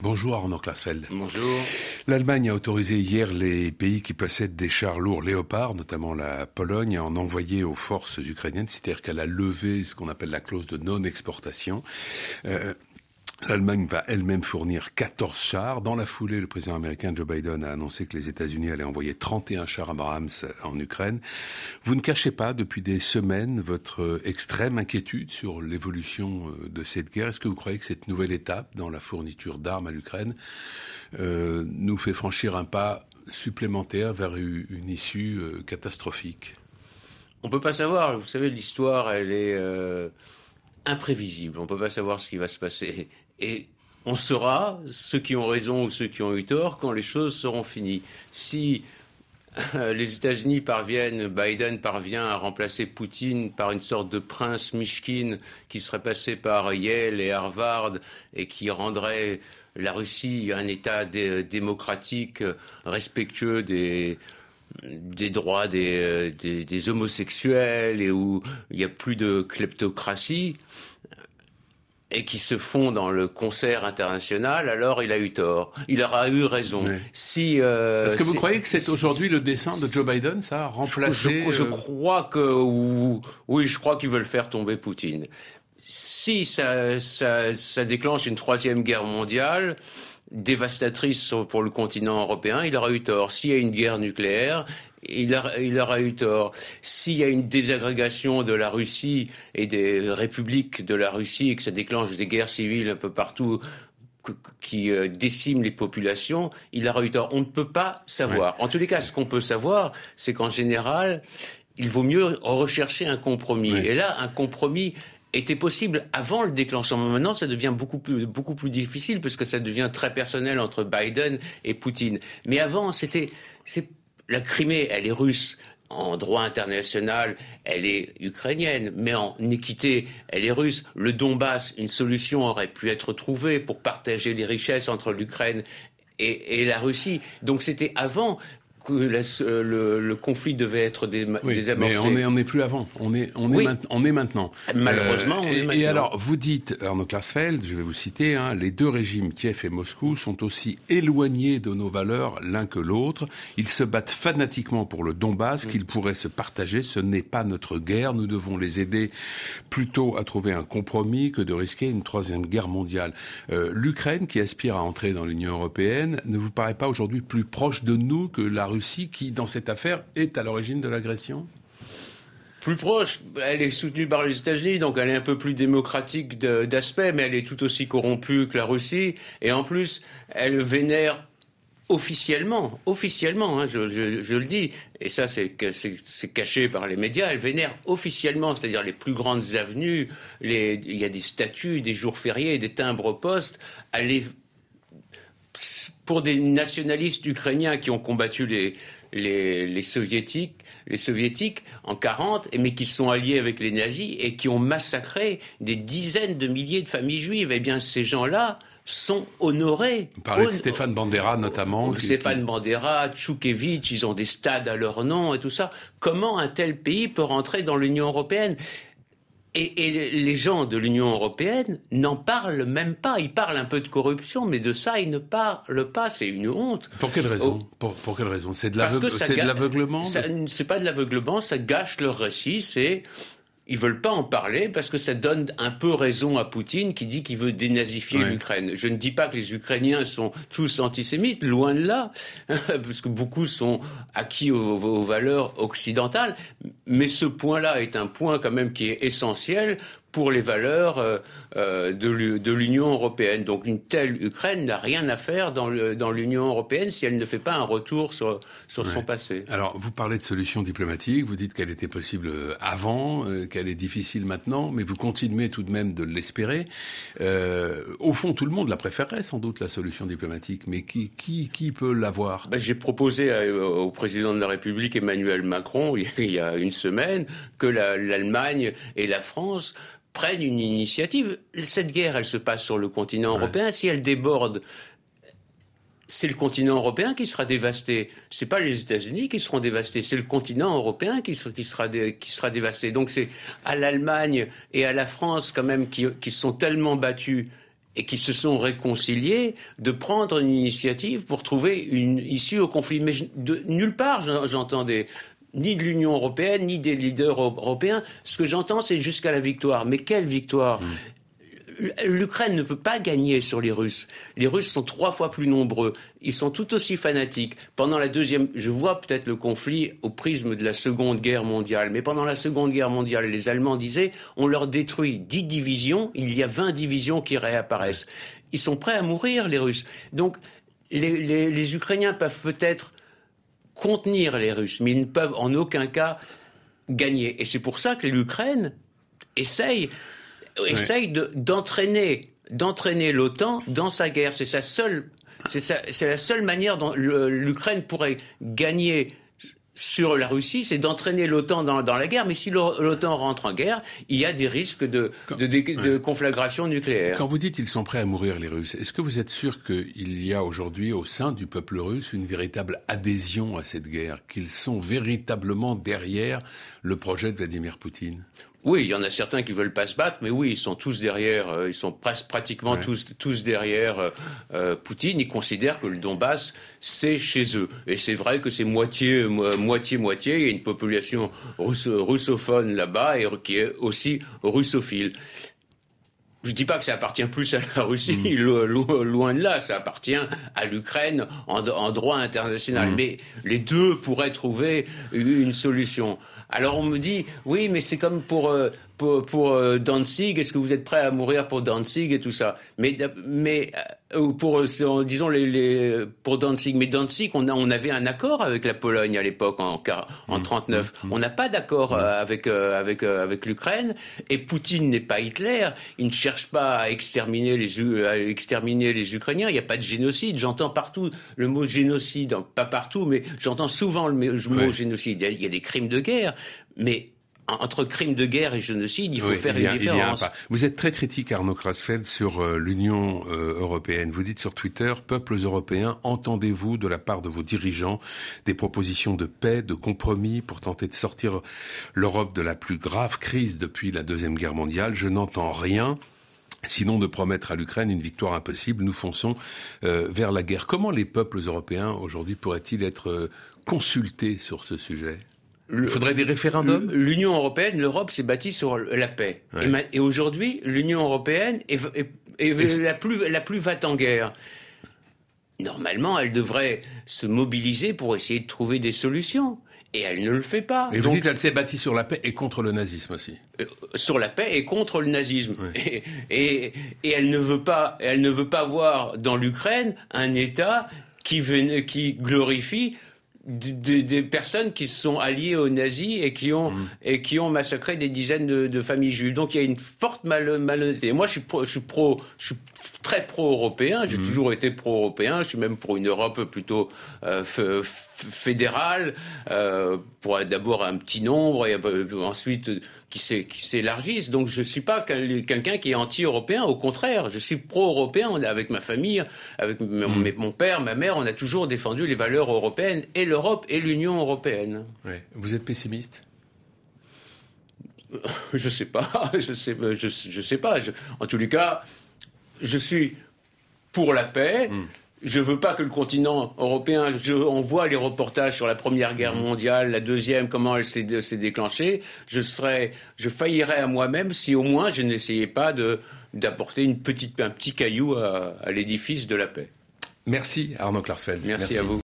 Bonjour Arnaud Klasfeld. Bonjour. L'Allemagne a autorisé hier les pays qui possèdent des chars lourds Léopard, notamment la Pologne, à en envoyer aux forces ukrainiennes, c'est-à-dire qu'elle a levé ce qu'on appelle la clause de non-exportation. Euh, L'Allemagne va elle-même fournir 14 chars. Dans la foulée, le président américain Joe Biden a annoncé que les États-Unis allaient envoyer 31 chars Abrams en Ukraine. Vous ne cachez pas depuis des semaines votre extrême inquiétude sur l'évolution euh, de cette guerre. Est-ce que vous croyez que cette nouvelle étape dans la fourniture d'armes à l'Ukraine euh, nous fait franchir un pas supplémentaire vers une issue euh, catastrophique? On peut pas savoir. Vous savez, l'histoire, elle est imprévisible. On peut pas savoir ce qui va se passer. Et on saura, ceux qui ont raison ou ceux qui ont eu tort, quand les choses seront finies. Si euh, les États-Unis parviennent, Biden parvient à remplacer Poutine par une sorte de prince Mishkin qui serait passé par Yale et Harvard et qui rendrait la Russie un État démocratique respectueux des, droits des, des, homosexuels et où il n'y a plus de kleptocratie, et qui se font dans le concert international, alors il a eu tort. Il aura eu raison. Si euh, Est-ce que vous croyez que c'est aujourd'hui le dessin de Joe Biden, ça, remplacer je, je, euh, crois que oui, je crois qu'ils veulent faire tomber Poutine. Si ça, ça, ça déclenche une troisième guerre mondiale, dévastatrice pour le continent européen, il aura eu tort. S'il y a une guerre nucléaire, il, aura eu tort. S'il y a une désagrégation de la Russie et des républiques de la Russie et que ça déclenche des guerres civiles un peu partout qui euh, déciment les populations, il aura eu tort. On ne peut pas savoir. En tous les cas, ce qu'on peut savoir, c'est qu'en général, il vaut mieux rechercher un compromis. Et là, un compromis était possible avant le déclenchement. Maintenant, ça devient beaucoup plus, beaucoup plus difficile parce que ça devient très personnel entre Biden et Poutine. Mais avant, c'était, la Crimée, elle est russe. En droit international, elle est ukrainienne, mais en équité, elle est russe. Le Donbass, une solution aurait pu être trouvée pour partager les richesses entre l'Ukraine et, la Russie. Donc c'était avant que le, conflit devait être des, oui, Mais on n'est on est plus avant. On est, on est, on est maintenant. Malheureusement, on est maintenant. Et alors, vous dites, Arnaud Klarsfeld, je vais vous citer, hein, les deux régimes, Kiev et Moscou, sont aussi éloignés de nos valeurs l'un que l'autre. Ils se battent fanatiquement pour le Donbass, qu'ils pourraient se partager. Ce n'est pas notre guerre. Nous devons les aider plutôt à trouver un compromis que de risquer une troisième guerre mondiale. Euh, L'Ukraine, qui aspire à entrer dans l'Union européenne, ne vous paraît pas aujourd'hui plus proche de nous que la Russie qui, dans cette affaire, est à l'origine de l'agression plus proche, elle est soutenue par les États-Unis, donc elle est un peu plus démocratique d'aspect, mais elle est tout aussi corrompue que la Russie. Et en plus, elle vénère officiellement, officiellement, hein, je, le dis, et ça c'est caché par les médias, elle vénère officiellement, c'est-à-dire les plus grandes avenues, il y a des statues, des jours fériés, des timbres postes, elle pour des nationalistes ukrainiens qui ont combattu les, les, soviétiques, les soviétiques en 40, mais qui sont alliés avec les nazis et qui ont massacré des dizaines de milliers de familles juives. Eh bien, ces gens-là sont honorés. Vous parlez de Stéphane Bandera notamment. Stéphane Bandera, Tchoukevitch, ils ont des stades à leur nom et tout ça. Comment un tel pays peut rentrer dans l'Union européenne? Et, les gens de l'Union européenne n'en parlent même pas. Ils parlent un peu de corruption, mais de ça, ils ne parlent pas. C'est une honte. Pour quelle raison oh. pour, quelle raison C'est de l'aveuglement C'est pas de l'aveuglement, ça gâche leur récit. C'est ils veulent pas en parler parce que ça donne un peu raison à Poutine qui dit qu'il veut dénazifier l'Ukraine. Je ne dis pas que les Ukrainiens sont tous antisémites, loin de là, parce que beaucoup sont acquis aux valeurs occidentales. Mais ce point-là est un point quand même qui est essentiel pour les valeurs euh, euh, de l'Union européenne. Donc une telle Ukraine n'a rien à faire dans l'Union européenne si elle ne fait pas un retour sur, sur son passé. Alors vous parlez de solutions diplomatiques, vous dites qu'elle était possible euh, avant, qu'elle est difficile maintenant, mais vous continuez tout de même de l'espérer. au fond, tout le monde la préférerait sans doute, la solution diplomatique, mais qui, qui, qui peut l'avoir? Ben, J'ai proposé au président de la République, Emmanuel Macron, il y a une semaine, que l'Allemagne et la France prennent une initiative. Cette guerre, elle se passe sur le continent européen. Si elle déborde, c'est le continent européen qui sera dévasté. C'est pas les États-Unis qui seront dévastés, c'est le continent européen qui, sera, qui sera dévasté. Donc c'est à l'Allemagne et à la France quand même qui, qui sont tellement battus et qui se sont réconciliés de prendre une initiative pour trouver une issue au conflit. Mais de nulle part, j'entendais ni de l'Union européenne, ni des leaders européens. Ce que j'entends, c'est jusqu'à la victoire. Mais quelle victoire? Mmh l'Ukraine ne peut pas gagner sur les Russes. Les Russes sont trois fois plus nombreux. Ils sont tout aussi fanatiques. Pendant la deuxième, je vois peut-être le conflit au prisme de la Seconde Guerre mondiale, mais pendant la Seconde Guerre mondiale, les Allemands disaient on leur détruit dix divisions, il y a vingt divisions qui réapparaissent. Ils sont prêts à mourir, les Russes. Donc, les, les Ukrainiens peuvent peut-être contenir les Russes, mais ils ne peuvent en aucun cas gagner. Et c'est pour ça que l'Ukraine essaye essaye d'entraîner d'entraîner l'OTAN dans sa guerre. C'est sa seule, c'est la seule manière dont l'Ukraine pourrait gagner sur la Russie, c'est d'entraîner l'OTAN dans, la guerre. Mais si l'OTAN rentre en guerre, il y a des risques de, de, conflagration nucléaire. Quand vous dites qu'ils sont prêts à mourir, les Russes, est-ce que vous êtes sûr qu'il y a aujourd'hui au sein du peuple russe une véritable adhésion à cette guerre, qu'ils sont véritablement derrière le projet de Vladimir Poutine? Oui, il y en a certains qui veulent pas se battre, mais oui, ils sont tous derrière, euh, ils sont pratiquement tous, tous derrière euh, euh, Poutine. Ils considèrent que le Donbass, c'est chez eux. Et c'est vrai que c'est moitié, moitié, moitié. Il y a une population russophone là-bas et qui est aussi russophile. Je ne dis pas que ça appartient plus à la Russie, mm. loin de là, ça appartient à l'Ukraine en, droit international. Mm. Mais les deux pourraient trouver une solution. Alors on me dit, oui, mais c'est comme pour, euh, pour, pour euh, Danzig, est-ce que vous êtes prêt à mourir pour Danzig et tout ça? Mais, mais euh, pour, disons, les, les, pour Danzig, mais Danzig, on, a, on avait un accord avec la Pologne à l'époque, en, en 39. Mmh, mmh, mmh. On n'a pas d'accord avec, avec, avec l'Ukraine, et Poutine n'est pas Hitler, il ne cherche pas à exterminer les, à exterminer les Ukrainiens, il n'y a pas de génocide. J'entends partout le mot génocide, pas partout, mais j'entends souvent le mot génocide. Il y a des crimes de guerre. Mais entre crime de guerre et génocide, il faut faire une différence. Vous êtes très critique, Arnaud Krasfeld, sur euh, l'Union euh, européenne. Vous dites sur Twitter, peuples européens, entendez-vous de la part de vos dirigeants des propositions de paix, de compromis pour tenter de sortir l'Europe de la plus grave crise depuis la Deuxième Guerre mondiale? Je n'entends rien. Sinon de promettre à l'Ukraine une victoire impossible, nous fonçons euh, vers la guerre. Comment les peuples européens aujourd'hui pourraient-ils être consultés sur ce sujet? Il faudrait des référendums L'Union européenne, l'Europe s'est bâtie sur la paix. Et, aujourd'hui, l'Union européenne est, la, plus, la plus en guerre. Normalement, elle devrait se mobiliser pour essayer de trouver des solutions. Et elle ne le fait pas. Et vous dites qu'elle s'est bâtie sur la paix et contre le nazisme aussi. Euh, sur la paix et contre le nazisme. Et, et, et, elle ne veut pas, elle ne veut pas voir dans l'Ukraine un État qui, qui glorifie des, personnes qui se sont alliées aux nazis et qui ont, mm. et qui ont massacré des dizaines de, familles juives. Donc il y a une forte mal, malhonnêteté. Moi, je suis, pro, je suis, pro, je suis très pro-européen. J'ai mm. toujours été pro-européen. Je suis même pour une Europe plutôt euh, fédérale, euh, pour d'abord un petit nombre et euh, ensuite qui s'élargissent. Donc je ne suis pas quelqu'un qui est anti-européen. Au contraire, je suis pro-européen. Avec ma famille, avec mm. mon père, ma mère, on a toujours défendu les valeurs européennes et l'Europe et l'Union européenne. Vous êtes pessimiste? Je sais pas, je sais, je, je sais pas. en tous les cas, je suis pour la paix. Mm. Je veux pas que le continent européen. on voit les reportages sur la Première Guerre mm. mondiale, la deuxième, comment elle s'est déclenchée. Je serais, je faillirais à moi-même si au moins je n'essayais pas de d'apporter une petite, un petit caillou à, l'édifice de la paix. Merci Arnaud Klarsfeld. Merci, à vous.